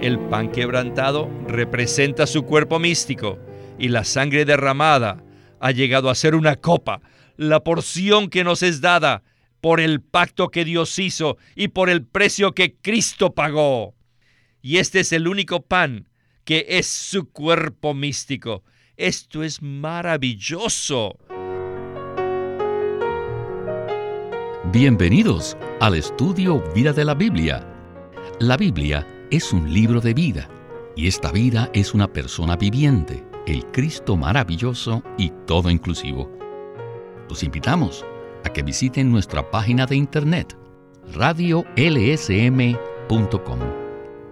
El pan quebrantado representa su cuerpo místico y la sangre derramada ha llegado a ser una copa, la porción que nos es dada por el pacto que Dios hizo y por el precio que Cristo pagó. Y este es el único pan que es su cuerpo místico. Esto es maravilloso. Bienvenidos al estudio Vida de la Biblia. La Biblia es un libro de vida y esta vida es una persona viviente, el Cristo maravilloso y todo inclusivo. Los invitamos a que visiten nuestra página de internet radiolsm.com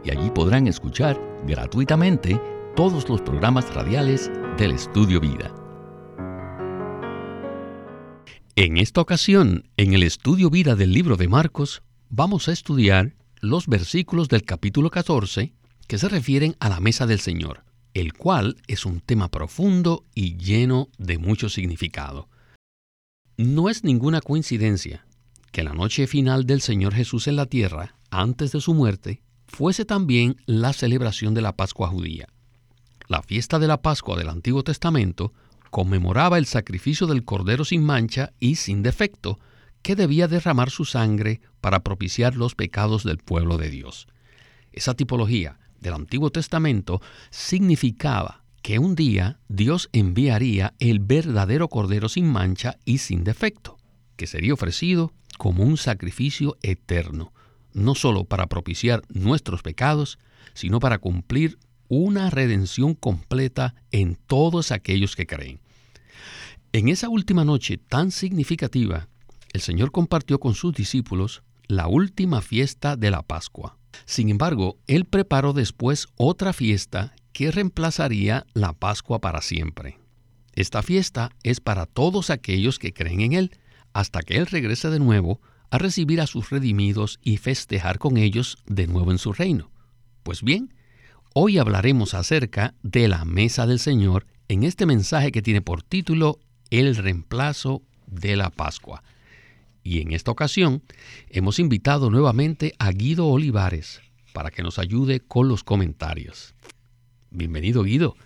y allí podrán escuchar gratuitamente todos los programas radiales del Estudio Vida. En esta ocasión, en el Estudio Vida del libro de Marcos, vamos a estudiar los versículos del capítulo 14 que se refieren a la mesa del Señor, el cual es un tema profundo y lleno de mucho significado. No es ninguna coincidencia que la noche final del Señor Jesús en la tierra, antes de su muerte, fuese también la celebración de la Pascua judía. La fiesta de la Pascua del Antiguo Testamento conmemoraba el sacrificio del Cordero sin mancha y sin defecto, que debía derramar su sangre para propiciar los pecados del pueblo de Dios. Esa tipología del Antiguo Testamento significaba que un día Dios enviaría el verdadero Cordero sin mancha y sin defecto, que sería ofrecido como un sacrificio eterno, no sólo para propiciar nuestros pecados, sino para cumplir una redención completa en todos aquellos que creen. En esa última noche tan significativa, el Señor compartió con sus discípulos la última fiesta de la Pascua. Sin embargo, Él preparó después otra fiesta que reemplazaría la Pascua para siempre. Esta fiesta es para todos aquellos que creen en Él, hasta que Él regrese de nuevo a recibir a sus redimidos y festejar con ellos de nuevo en su reino. Pues bien, hoy hablaremos acerca de la mesa del Señor en este mensaje que tiene por título el reemplazo de la Pascua. Y en esta ocasión hemos invitado nuevamente a Guido Olivares para que nos ayude con los comentarios. Bienvenido Guido.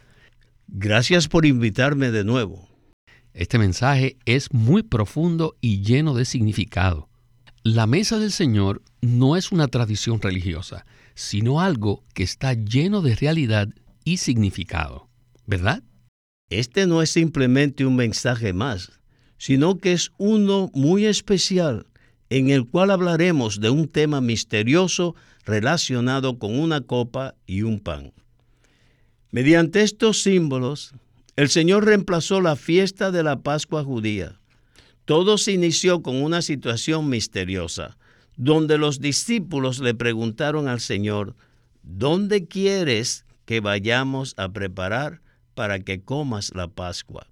Gracias por invitarme de nuevo. Este mensaje es muy profundo y lleno de significado. La mesa del Señor no es una tradición religiosa, sino algo que está lleno de realidad y significado, ¿verdad? Este no es simplemente un mensaje más, sino que es uno muy especial en el cual hablaremos de un tema misterioso relacionado con una copa y un pan. Mediante estos símbolos, el Señor reemplazó la fiesta de la Pascua judía. Todo se inició con una situación misteriosa, donde los discípulos le preguntaron al Señor, ¿dónde quieres que vayamos a preparar para que comas la Pascua.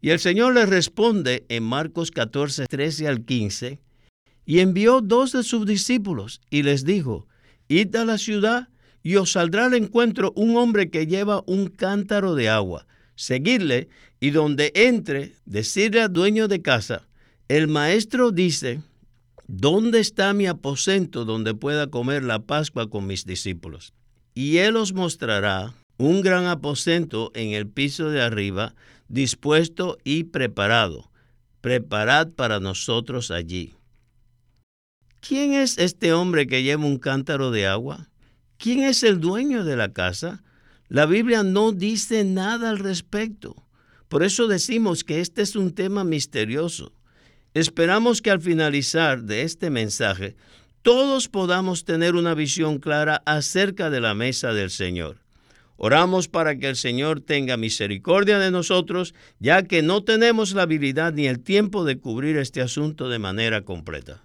Y el Señor le responde en Marcos 14, 13 al 15, y envió dos de sus discípulos y les dijo, id a la ciudad y os saldrá al encuentro un hombre que lleva un cántaro de agua. Seguidle y donde entre, decirle al dueño de casa, el maestro dice, ¿dónde está mi aposento donde pueda comer la Pascua con mis discípulos? Y él os mostrará un gran aposento en el piso de arriba, dispuesto y preparado. Preparad para nosotros allí. ¿Quién es este hombre que lleva un cántaro de agua? ¿Quién es el dueño de la casa? La Biblia no dice nada al respecto. Por eso decimos que este es un tema misterioso. Esperamos que al finalizar de este mensaje todos podamos tener una visión clara acerca de la mesa del Señor. Oramos para que el Señor tenga misericordia de nosotros, ya que no tenemos la habilidad ni el tiempo de cubrir este asunto de manera completa.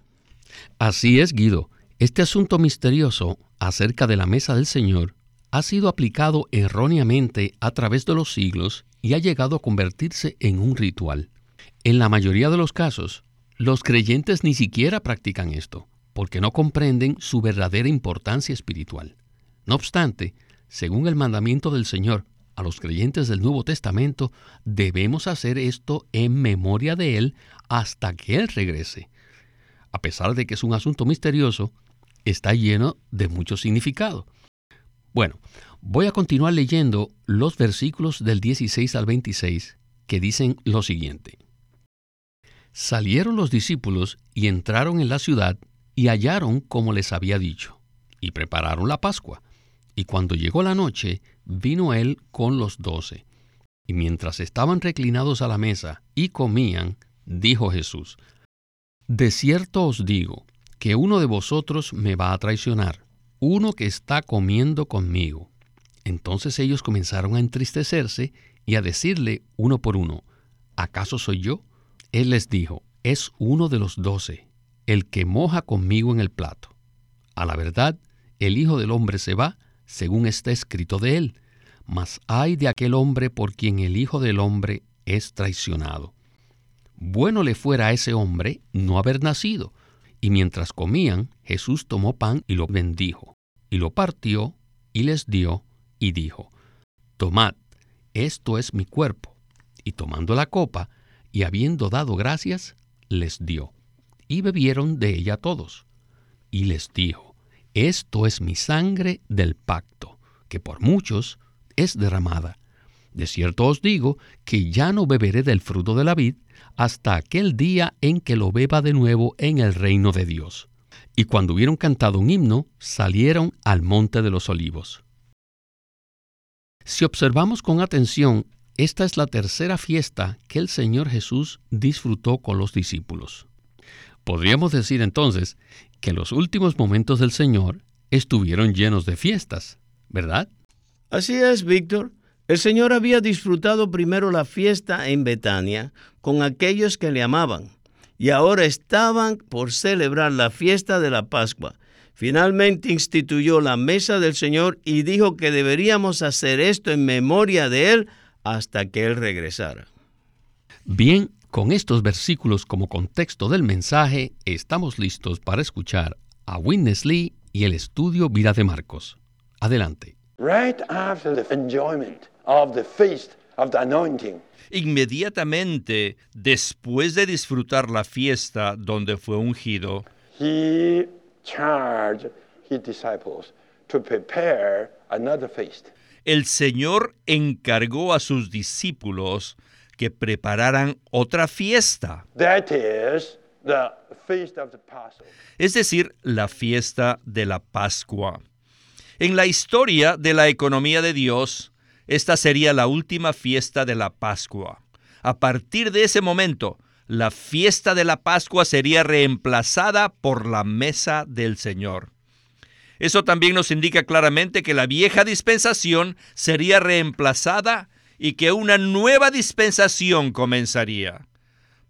Así es, Guido. Este asunto misterioso acerca de la mesa del Señor ha sido aplicado erróneamente a través de los siglos y ha llegado a convertirse en un ritual. En la mayoría de los casos, los creyentes ni siquiera practican esto, porque no comprenden su verdadera importancia espiritual. No obstante, según el mandamiento del Señor a los creyentes del Nuevo Testamento, debemos hacer esto en memoria de Él hasta que Él regrese. A pesar de que es un asunto misterioso, está lleno de mucho significado. Bueno, voy a continuar leyendo los versículos del 16 al 26 que dicen lo siguiente. Salieron los discípulos y entraron en la ciudad y hallaron como les había dicho, y prepararon la Pascua. Y cuando llegó la noche, vino él con los doce. Y mientras estaban reclinados a la mesa y comían, dijo Jesús, De cierto os digo, que uno de vosotros me va a traicionar, uno que está comiendo conmigo. Entonces ellos comenzaron a entristecerse y a decirle uno por uno, ¿acaso soy yo? Él les dijo, es uno de los doce, el que moja conmigo en el plato. A la verdad, el Hijo del Hombre se va, según está escrito de él, mas hay de aquel hombre por quien el Hijo del Hombre es traicionado. Bueno le fuera a ese hombre no haber nacido. Y mientras comían, Jesús tomó pan y lo bendijo, y lo partió y les dio, y dijo, Tomad, esto es mi cuerpo. Y tomando la copa, y habiendo dado gracias, les dio, y bebieron de ella todos. Y les dijo, Esto es mi sangre del pacto, que por muchos es derramada. De cierto os digo que ya no beberé del fruto de la vid hasta aquel día en que lo beba de nuevo en el reino de Dios. Y cuando hubieron cantado un himno, salieron al monte de los olivos. Si observamos con atención, esta es la tercera fiesta que el Señor Jesús disfrutó con los discípulos. Podríamos decir entonces que los últimos momentos del Señor estuvieron llenos de fiestas, ¿verdad? Así es, Víctor. El Señor había disfrutado primero la fiesta en Betania con aquellos que le amaban, y ahora estaban por celebrar la fiesta de la Pascua. Finalmente instituyó la mesa del Señor y dijo que deberíamos hacer esto en memoria de Él hasta que Él regresara. Bien, con estos versículos como contexto del mensaje, estamos listos para escuchar a Witness Lee y el estudio Vida de Marcos. Adelante. Right after the enjoyment of the feast of the anointing. Inmediatamente después de disfrutar la fiesta donde fue ungido, He charged his disciples to prepare another feast. el Señor encargó a sus discípulos que prepararan otra fiesta, That is the feast of the Passover. es decir, la fiesta de la Pascua. En la historia de la economía de Dios, esta sería la última fiesta de la Pascua. A partir de ese momento, la fiesta de la Pascua sería reemplazada por la mesa del Señor. Eso también nos indica claramente que la vieja dispensación sería reemplazada y que una nueva dispensación comenzaría.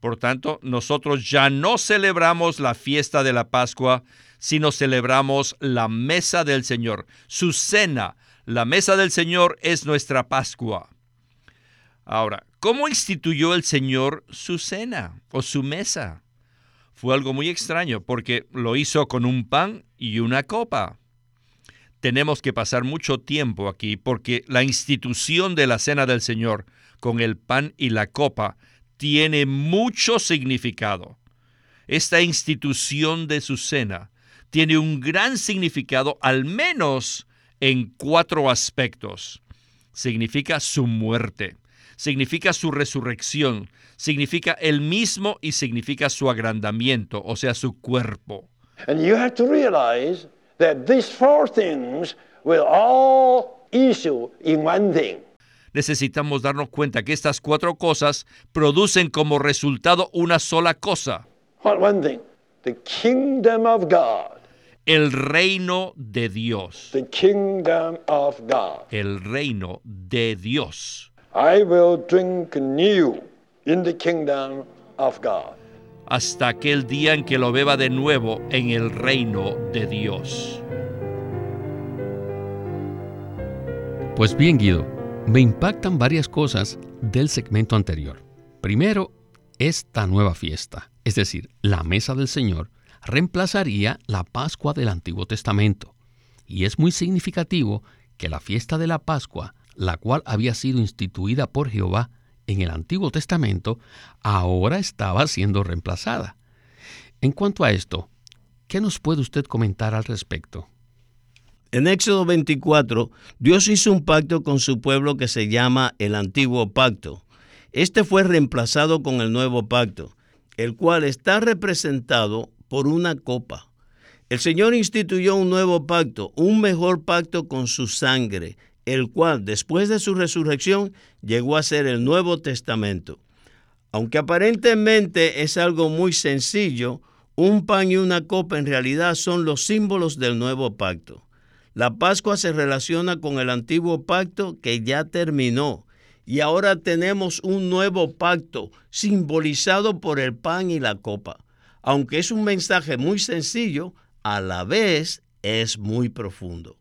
Por tanto, nosotros ya no celebramos la fiesta de la Pascua, sino celebramos la mesa del Señor, su cena. La mesa del Señor es nuestra Pascua. Ahora, ¿cómo instituyó el Señor su cena o su mesa? Fue algo muy extraño porque lo hizo con un pan y una copa. Tenemos que pasar mucho tiempo aquí porque la institución de la cena del Señor con el pan y la copa tiene mucho significado. Esta institución de su cena tiene un gran significado al menos en cuatro aspectos. Significa su muerte, significa su resurrección, significa el mismo y significa su agrandamiento, o sea, su cuerpo. That these four things will all issue in one thing. Necesitamos darnos cuenta que estas cuatro cosas producen como resultado una sola cosa, What one thing? The kingdom of God. el reino de Dios. The kingdom of God. El reino de Dios. I will drink new in the kingdom of God. Hasta aquel día en que lo beba de nuevo en el reino de Dios. Pues bien, Guido, me impactan varias cosas del segmento anterior. Primero, esta nueva fiesta, es decir, la mesa del Señor, reemplazaría la Pascua del Antiguo Testamento. Y es muy significativo que la fiesta de la Pascua, la cual había sido instituida por Jehová en el Antiguo Testamento, ahora estaba siendo reemplazada. En cuanto a esto, ¿qué nos puede usted comentar al respecto? En Éxodo 24, Dios hizo un pacto con su pueblo que se llama el antiguo pacto. Este fue reemplazado con el nuevo pacto, el cual está representado por una copa. El Señor instituyó un nuevo pacto, un mejor pacto con su sangre, el cual después de su resurrección llegó a ser el Nuevo Testamento. Aunque aparentemente es algo muy sencillo, un pan y una copa en realidad son los símbolos del nuevo pacto. La Pascua se relaciona con el antiguo pacto que ya terminó y ahora tenemos un nuevo pacto simbolizado por el pan y la copa. Aunque es un mensaje muy sencillo, a la vez es muy profundo.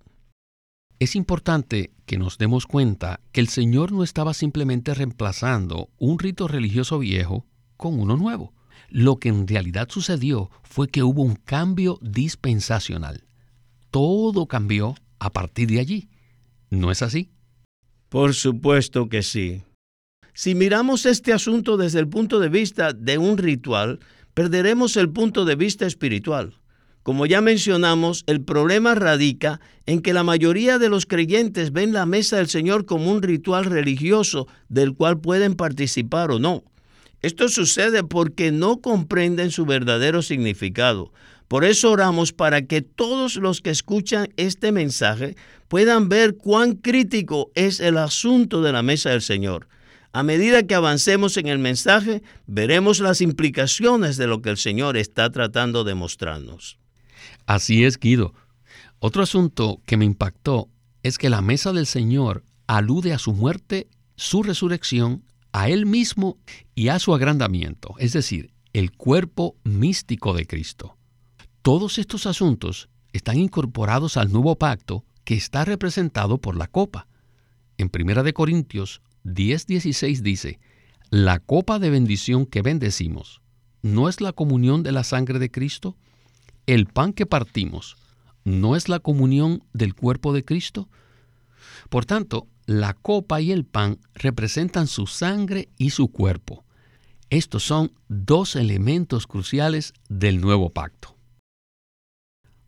Es importante que nos demos cuenta que el Señor no estaba simplemente reemplazando un rito religioso viejo con uno nuevo. Lo que en realidad sucedió fue que hubo un cambio dispensacional. Todo cambió a partir de allí. ¿No es así? Por supuesto que sí. Si miramos este asunto desde el punto de vista de un ritual, perderemos el punto de vista espiritual. Como ya mencionamos, el problema radica en que la mayoría de los creyentes ven la mesa del Señor como un ritual religioso del cual pueden participar o no. Esto sucede porque no comprenden su verdadero significado. Por eso oramos para que todos los que escuchan este mensaje puedan ver cuán crítico es el asunto de la mesa del Señor. A medida que avancemos en el mensaje, veremos las implicaciones de lo que el Señor está tratando de mostrarnos. Así es, Guido. Otro asunto que me impactó es que la mesa del Señor alude a su muerte, su resurrección, a Él mismo y a su agrandamiento, es decir, el cuerpo místico de Cristo. Todos estos asuntos están incorporados al nuevo pacto que está representado por la copa. En 1 Corintios 10:16 dice, la copa de bendición que bendecimos, ¿no es la comunión de la sangre de Cristo? El pan que partimos no es la comunión del cuerpo de Cristo? Por tanto, la copa y el pan representan su sangre y su cuerpo. Estos son dos elementos cruciales del nuevo pacto.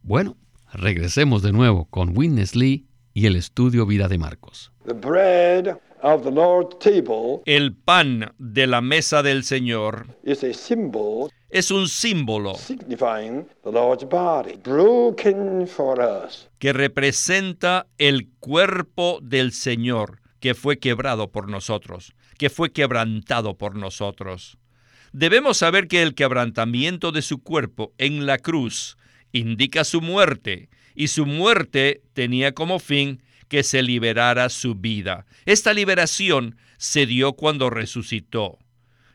Bueno, regresemos de nuevo con Witness Lee y el estudio Vida de Marcos. El pan de la mesa del Señor es un símbolo que representa el cuerpo del Señor que fue quebrado por nosotros, que fue quebrantado por nosotros. Debemos saber que el quebrantamiento de su cuerpo en la cruz indica su muerte, y su muerte tenía como fin que se liberara su vida. Esta liberación se dio cuando resucitó.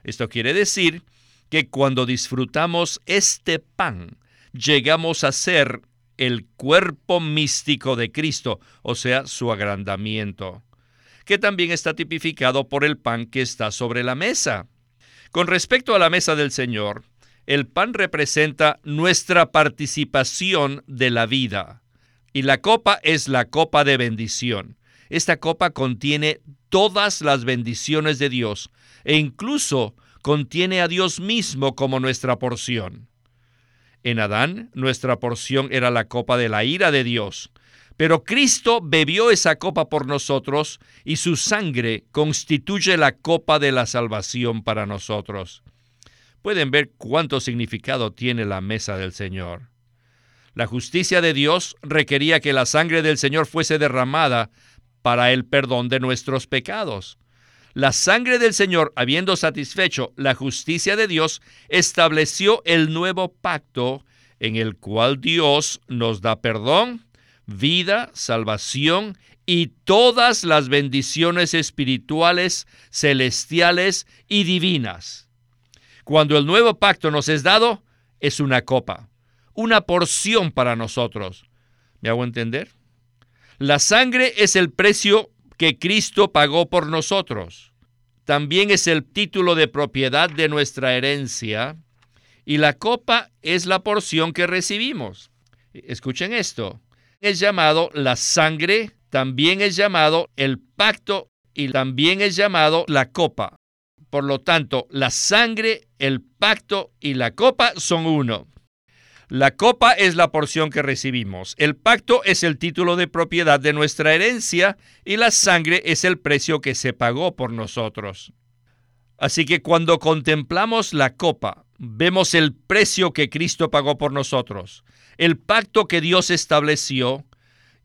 Esto quiere decir que cuando disfrutamos este pan, llegamos a ser el cuerpo místico de Cristo, o sea, su agrandamiento, que también está tipificado por el pan que está sobre la mesa. Con respecto a la mesa del Señor, el pan representa nuestra participación de la vida y la copa es la copa de bendición. Esta copa contiene todas las bendiciones de Dios e incluso contiene a Dios mismo como nuestra porción. En Adán, nuestra porción era la copa de la ira de Dios, pero Cristo bebió esa copa por nosotros y su sangre constituye la copa de la salvación para nosotros. Pueden ver cuánto significado tiene la mesa del Señor. La justicia de Dios requería que la sangre del Señor fuese derramada para el perdón de nuestros pecados. La sangre del Señor, habiendo satisfecho la justicia de Dios, estableció el nuevo pacto en el cual Dios nos da perdón, vida, salvación y todas las bendiciones espirituales, celestiales y divinas. Cuando el nuevo pacto nos es dado, es una copa, una porción para nosotros. ¿Me hago entender? La sangre es el precio que Cristo pagó por nosotros. También es el título de propiedad de nuestra herencia y la copa es la porción que recibimos. Escuchen esto. Es llamado la sangre, también es llamado el pacto y también es llamado la copa. Por lo tanto, la sangre, el pacto y la copa son uno. La copa es la porción que recibimos, el pacto es el título de propiedad de nuestra herencia y la sangre es el precio que se pagó por nosotros. Así que cuando contemplamos la copa, vemos el precio que Cristo pagó por nosotros, el pacto que Dios estableció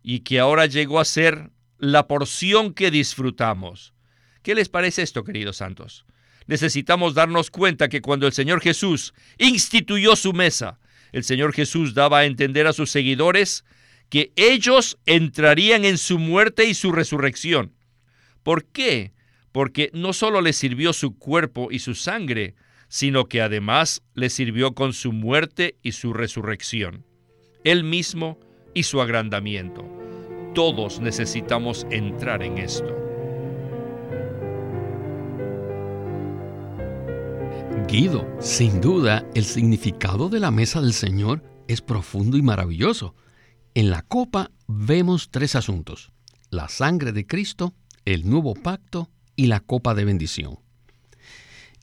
y que ahora llegó a ser la porción que disfrutamos. ¿Qué les parece esto, queridos santos? Necesitamos darnos cuenta que cuando el Señor Jesús instituyó su mesa, el Señor Jesús daba a entender a sus seguidores que ellos entrarían en su muerte y su resurrección. ¿Por qué? Porque no solo les sirvió su cuerpo y su sangre, sino que además les sirvió con su muerte y su resurrección. Él mismo y su agrandamiento. Todos necesitamos entrar en esto. Sin duda, el significado de la mesa del Señor es profundo y maravilloso. En la copa vemos tres asuntos, la sangre de Cristo, el nuevo pacto y la copa de bendición.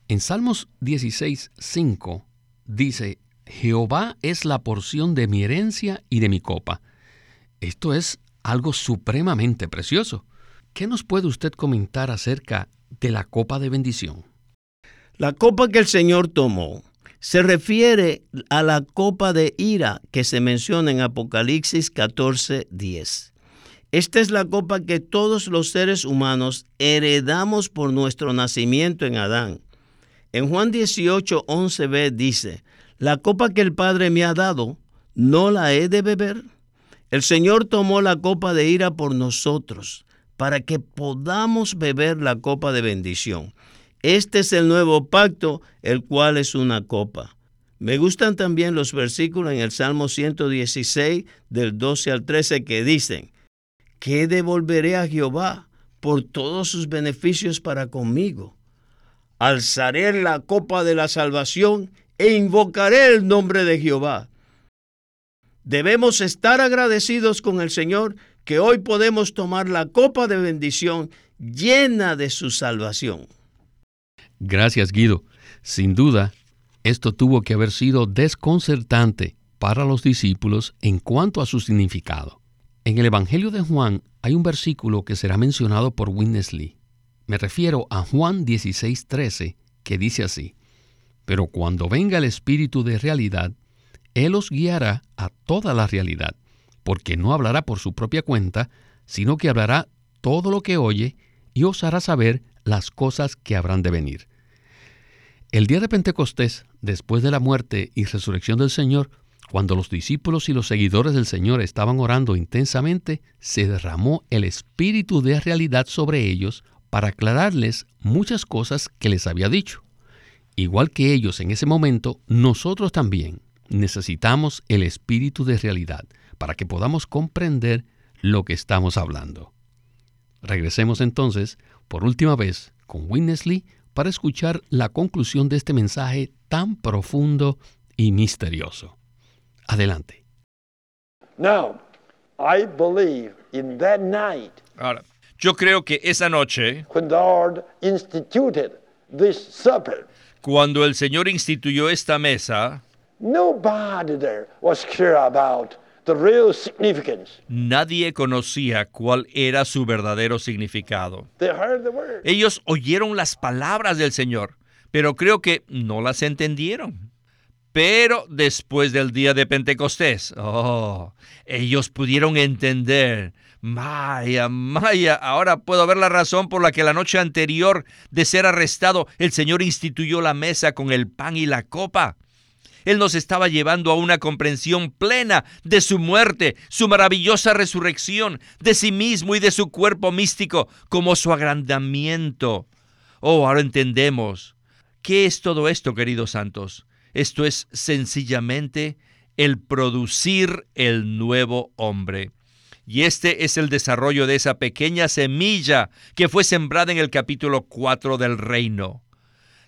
En Salmos 16, 5 dice, Jehová es la porción de mi herencia y de mi copa. Esto es algo supremamente precioso. ¿Qué nos puede usted comentar acerca de la copa de bendición? La copa que el Señor tomó se refiere a la copa de ira que se menciona en Apocalipsis 14, 10. Esta es la copa que todos los seres humanos heredamos por nuestro nacimiento en Adán. En Juan 18, 11b dice, la copa que el Padre me ha dado, ¿no la he de beber? El Señor tomó la copa de ira por nosotros, para que podamos beber la copa de bendición. Este es el nuevo pacto, el cual es una copa. Me gustan también los versículos en el Salmo 116 del 12 al 13 que dicen, ¿qué devolveré a Jehová por todos sus beneficios para conmigo? Alzaré la copa de la salvación e invocaré el nombre de Jehová. Debemos estar agradecidos con el Señor que hoy podemos tomar la copa de bendición llena de su salvación. Gracias, Guido. Sin duda, esto tuvo que haber sido desconcertante para los discípulos en cuanto a su significado. En el Evangelio de Juan hay un versículo que será mencionado por Winnesley. Me refiero a Juan 16:13, que dice así, Pero cuando venga el Espíritu de realidad, Él os guiará a toda la realidad, porque no hablará por su propia cuenta, sino que hablará todo lo que oye y os hará saber las cosas que habrán de venir. El día de Pentecostés, después de la muerte y resurrección del Señor, cuando los discípulos y los seguidores del Señor estaban orando intensamente, se derramó el Espíritu de realidad sobre ellos para aclararles muchas cosas que les había dicho. Igual que ellos en ese momento, nosotros también necesitamos el Espíritu de realidad para que podamos comprender lo que estamos hablando. Regresemos entonces, por última vez, con Winnesley para escuchar la conclusión de este mensaje tan profundo y misterioso. Adelante. Now, I believe in that night Ahora, yo creo que esa noche, when the Lord instituted this supper, cuando el Señor instituyó esta mesa, nobody there was clear about the real significance. nadie conocía cuál era su verdadero significado. They heard the word. Ellos oyeron las palabras del Señor, pero creo que no las entendieron. Pero después del día de Pentecostés, oh, ellos pudieron entender. Maya, Maya, ahora puedo ver la razón por la que la noche anterior de ser arrestado, el Señor instituyó la mesa con el pan y la copa. Él nos estaba llevando a una comprensión plena de su muerte, su maravillosa resurrección, de sí mismo y de su cuerpo místico, como su agrandamiento. Oh, ahora entendemos. ¿Qué es todo esto, queridos santos? Esto es sencillamente el producir el nuevo hombre. Y este es el desarrollo de esa pequeña semilla que fue sembrada en el capítulo 4 del reino.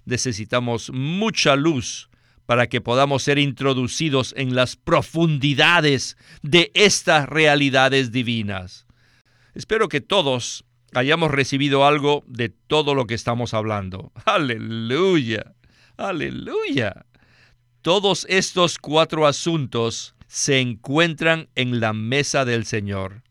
Necesitamos mucha luz para que podamos ser introducidos en las profundidades de estas realidades divinas. Espero que todos hayamos recibido algo de todo lo que estamos hablando. Aleluya, aleluya. Todos estos cuatro asuntos se encuentran en la mesa del Señor.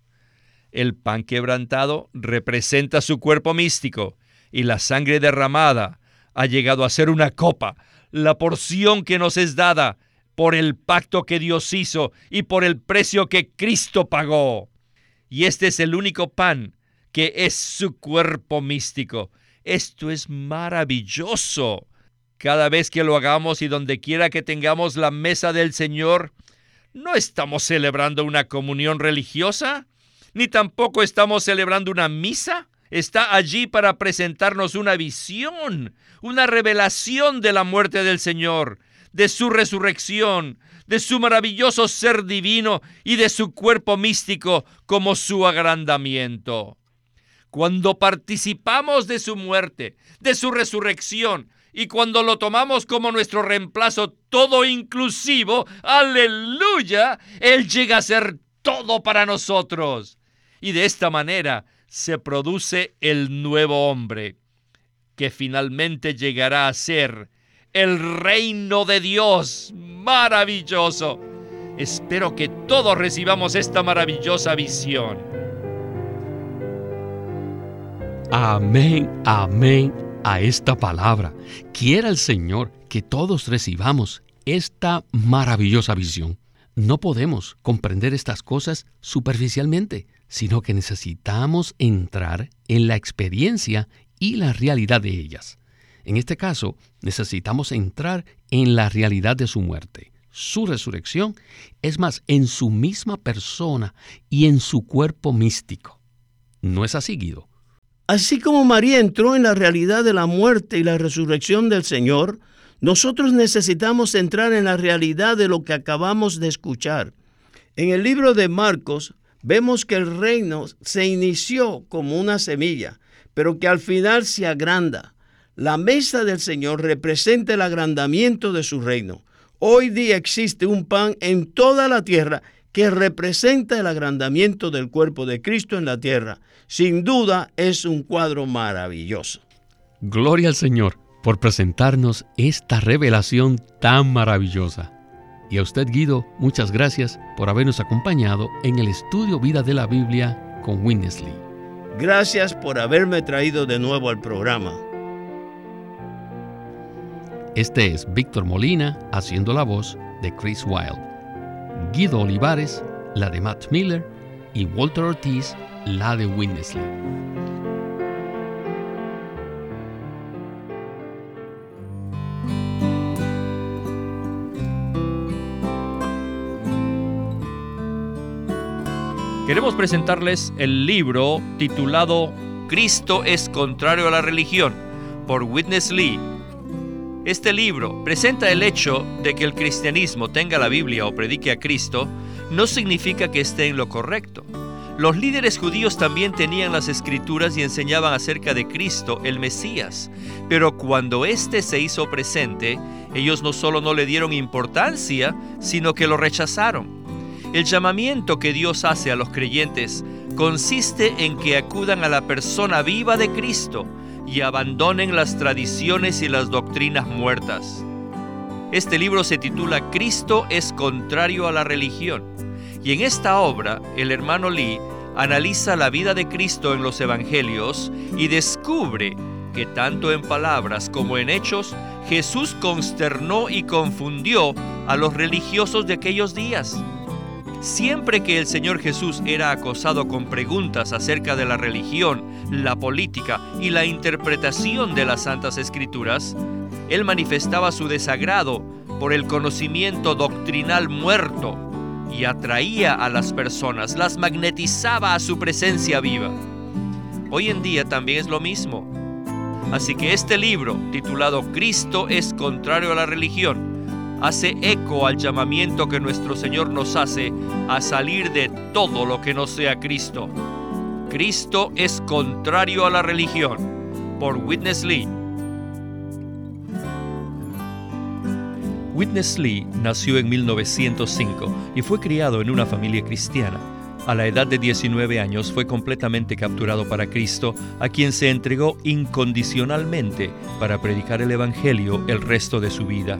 El pan quebrantado representa su cuerpo místico y la sangre derramada ha llegado a ser una copa, la porción que nos es dada por el pacto que Dios hizo y por el precio que Cristo pagó. Y este es el único pan que es su cuerpo místico. Esto es maravilloso. Cada vez que lo hagamos y donde quiera que tengamos la mesa del Señor, no estamos celebrando una comunión religiosa, ni tampoco estamos celebrando una misa. Está allí para presentarnos una visión, una revelación de la muerte del Señor, de su resurrección, de su maravilloso ser divino y de su cuerpo místico como su agrandamiento. Cuando participamos de su muerte, de su resurrección, y cuando lo tomamos como nuestro reemplazo todo inclusivo, aleluya, Él llega a ser todo para nosotros. Y de esta manera se produce el nuevo hombre, que finalmente llegará a ser el reino de Dios maravilloso. Espero que todos recibamos esta maravillosa visión. Amén, amén a esta palabra. Quiera el Señor que todos recibamos esta maravillosa visión. No podemos comprender estas cosas superficialmente, sino que necesitamos entrar en la experiencia y la realidad de ellas. En este caso, necesitamos entrar en la realidad de su muerte, su resurrección, es más, en su misma persona y en su cuerpo místico. ¿No es así, Guido? Así como María entró en la realidad de la muerte y la resurrección del Señor, nosotros necesitamos entrar en la realidad de lo que acabamos de escuchar. En el libro de Marcos vemos que el reino se inició como una semilla, pero que al final se agranda. La mesa del Señor representa el agrandamiento de su reino. Hoy día existe un pan en toda la tierra que representa el agrandamiento del cuerpo de Cristo en la tierra. Sin duda es un cuadro maravilloso. Gloria al Señor por presentarnos esta revelación tan maravillosa. Y a usted, Guido, muchas gracias por habernos acompañado en el estudio Vida de la Biblia con Winnesley. Gracias por haberme traído de nuevo al programa. Este es Víctor Molina haciendo la voz de Chris Wilde. Guido Olivares, la de Matt Miller, y Walter Ortiz, la de Winnesley. Queremos presentarles el libro titulado Cristo es contrario a la religión por Witness Lee este libro presenta el hecho de que el cristianismo tenga la Biblia o predique a Cristo no significa que esté en lo correcto. Los líderes judíos también tenían las escrituras y enseñaban acerca de Cristo, el Mesías, pero cuando éste se hizo presente, ellos no solo no le dieron importancia, sino que lo rechazaron. El llamamiento que Dios hace a los creyentes consiste en que acudan a la persona viva de Cristo, y abandonen las tradiciones y las doctrinas muertas. Este libro se titula Cristo es contrario a la religión y en esta obra el hermano Lee analiza la vida de Cristo en los evangelios y descubre que tanto en palabras como en hechos Jesús consternó y confundió a los religiosos de aquellos días. Siempre que el Señor Jesús era acosado con preguntas acerca de la religión, la política y la interpretación de las Santas Escrituras, Él manifestaba su desagrado por el conocimiento doctrinal muerto y atraía a las personas, las magnetizaba a su presencia viva. Hoy en día también es lo mismo. Así que este libro, titulado Cristo es contrario a la religión, hace eco al llamamiento que nuestro Señor nos hace a salir de todo lo que no sea Cristo. Cristo es contrario a la religión. Por Witness Lee. Witness Lee nació en 1905 y fue criado en una familia cristiana. A la edad de 19 años fue completamente capturado para Cristo, a quien se entregó incondicionalmente para predicar el Evangelio el resto de su vida.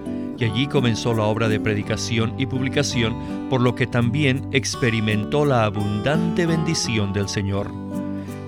Y allí comenzó la obra de predicación y publicación, por lo que también experimentó la abundante bendición del Señor.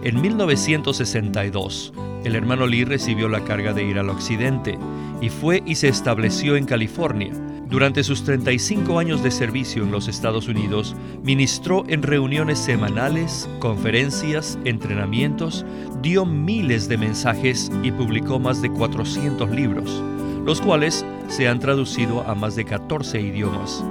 En 1962, el hermano Lee recibió la carga de ir al occidente y fue y se estableció en California. Durante sus 35 años de servicio en los Estados Unidos, ministró en reuniones semanales, conferencias, entrenamientos, dio miles de mensajes y publicó más de 400 libros, los cuales se han traducido a más de 14 idiomas.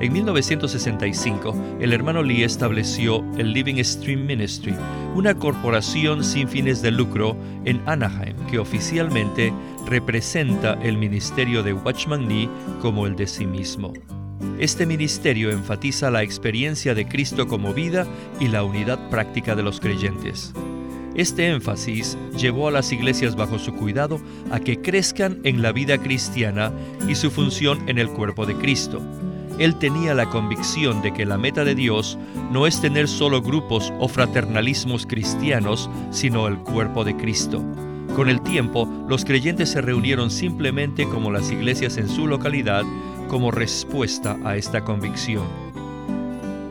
En 1965, el hermano Lee estableció el Living Stream Ministry, una corporación sin fines de lucro en Anaheim que oficialmente representa el ministerio de Watchman Nee como el de sí mismo. Este ministerio enfatiza la experiencia de Cristo como vida y la unidad práctica de los creyentes. Este énfasis llevó a las iglesias bajo su cuidado a que crezcan en la vida cristiana y su función en el cuerpo de Cristo él tenía la convicción de que la meta de Dios no es tener solo grupos o fraternalismos cristianos, sino el cuerpo de Cristo. Con el tiempo, los creyentes se reunieron simplemente como las iglesias en su localidad como respuesta a esta convicción.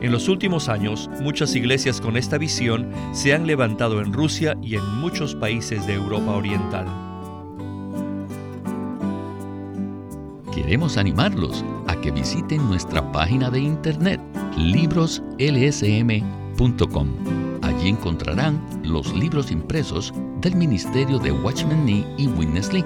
En los últimos años, muchas iglesias con esta visión se han levantado en Rusia y en muchos países de Europa Oriental. Queremos animarlos a que visiten nuestra página de internet libroslsm.com. Allí encontrarán los libros impresos del Ministerio de Watchman Nee y Witness Lee,